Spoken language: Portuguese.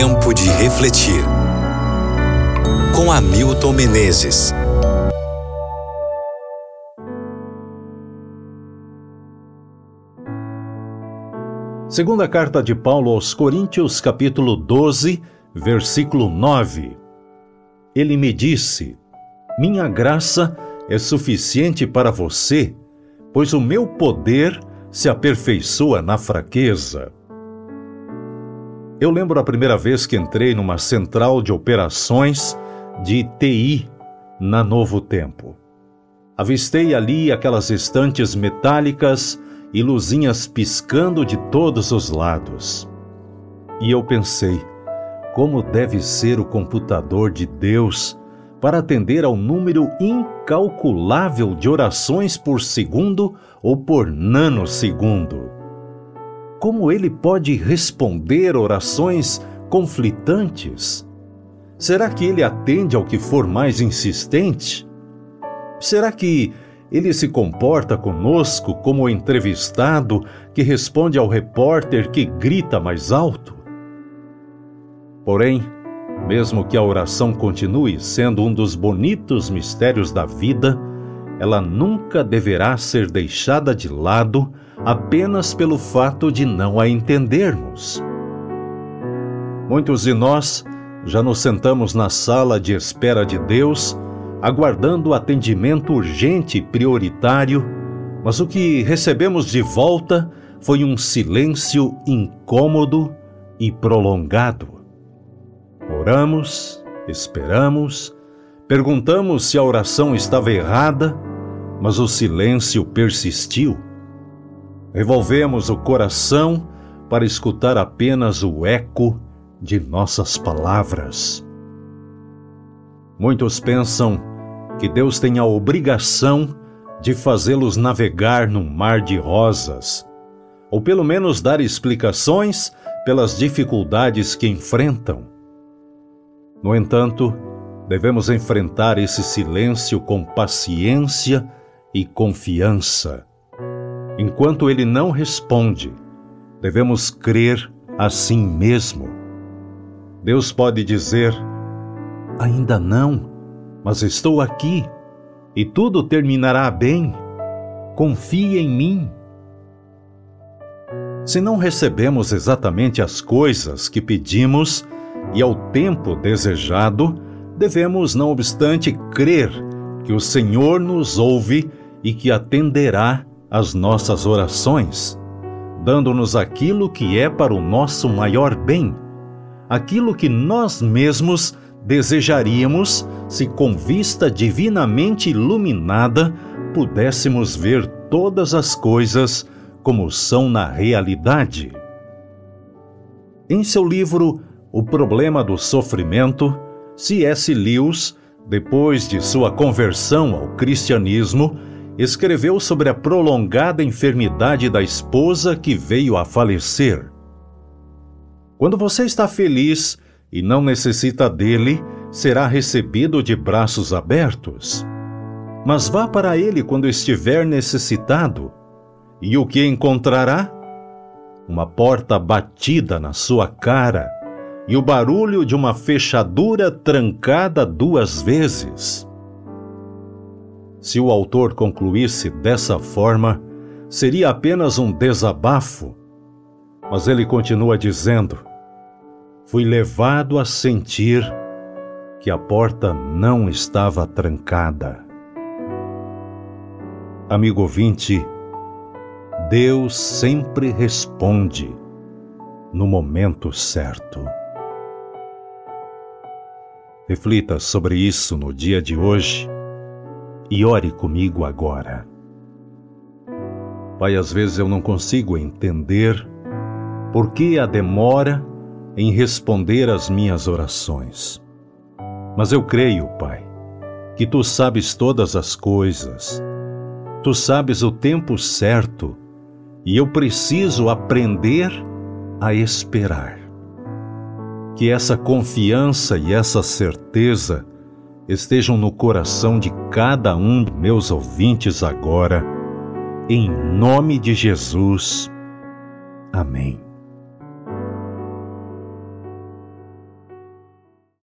Tempo de refletir. Com Hamilton Menezes. Segunda carta de Paulo aos Coríntios, capítulo 12, versículo 9. Ele me disse: Minha graça é suficiente para você, pois o meu poder se aperfeiçoa na fraqueza. Eu lembro a primeira vez que entrei numa central de operações de TI na Novo Tempo. Avistei ali aquelas estantes metálicas e luzinhas piscando de todos os lados. E eu pensei, como deve ser o computador de Deus para atender ao número incalculável de orações por segundo ou por nanosegundo. Como ele pode responder orações conflitantes? Será que ele atende ao que for mais insistente? Será que ele se comporta conosco como o entrevistado que responde ao repórter que grita mais alto? Porém, mesmo que a oração continue sendo um dos bonitos mistérios da vida, ela nunca deverá ser deixada de lado apenas pelo fato de não a entendermos. Muitos de nós já nos sentamos na sala de espera de Deus, aguardando atendimento urgente e prioritário, mas o que recebemos de volta foi um silêncio incômodo e prolongado. Oramos, esperamos, perguntamos se a oração estava errada, mas o silêncio persistiu. Revolvemos o coração para escutar apenas o eco de nossas palavras. Muitos pensam que Deus tem a obrigação de fazê-los navegar num mar de rosas, ou pelo menos dar explicações pelas dificuldades que enfrentam. No entanto, devemos enfrentar esse silêncio com paciência e confiança. Enquanto ele não responde, devemos crer assim mesmo. Deus pode dizer: Ainda não, mas estou aqui e tudo terminará bem. Confie em mim. Se não recebemos exatamente as coisas que pedimos, e ao tempo desejado, devemos, não obstante, crer que o Senhor nos ouve e que atenderá às nossas orações, dando-nos aquilo que é para o nosso maior bem, aquilo que nós mesmos desejaríamos se, com vista divinamente iluminada, pudéssemos ver todas as coisas como são na realidade. Em seu livro o Problema do Sofrimento, C.S. Lewis, depois de sua conversão ao cristianismo, escreveu sobre a prolongada enfermidade da esposa que veio a falecer. Quando você está feliz e não necessita dele, será recebido de braços abertos. Mas vá para ele quando estiver necessitado, e o que encontrará? Uma porta batida na sua cara e o barulho de uma fechadura trancada duas vezes. Se o autor concluísse dessa forma, seria apenas um desabafo, mas ele continua dizendo: Fui levado a sentir que a porta não estava trancada. Amigo ouvinte, Deus sempre responde no momento certo. Reflita sobre isso no dia de hoje e ore comigo agora. Pai, às vezes eu não consigo entender por que a demora em responder às minhas orações. Mas eu creio, Pai, que tu sabes todas as coisas, tu sabes o tempo certo e eu preciso aprender a esperar que essa confiança e essa certeza estejam no coração de cada um de meus ouvintes agora, em nome de Jesus. Amém.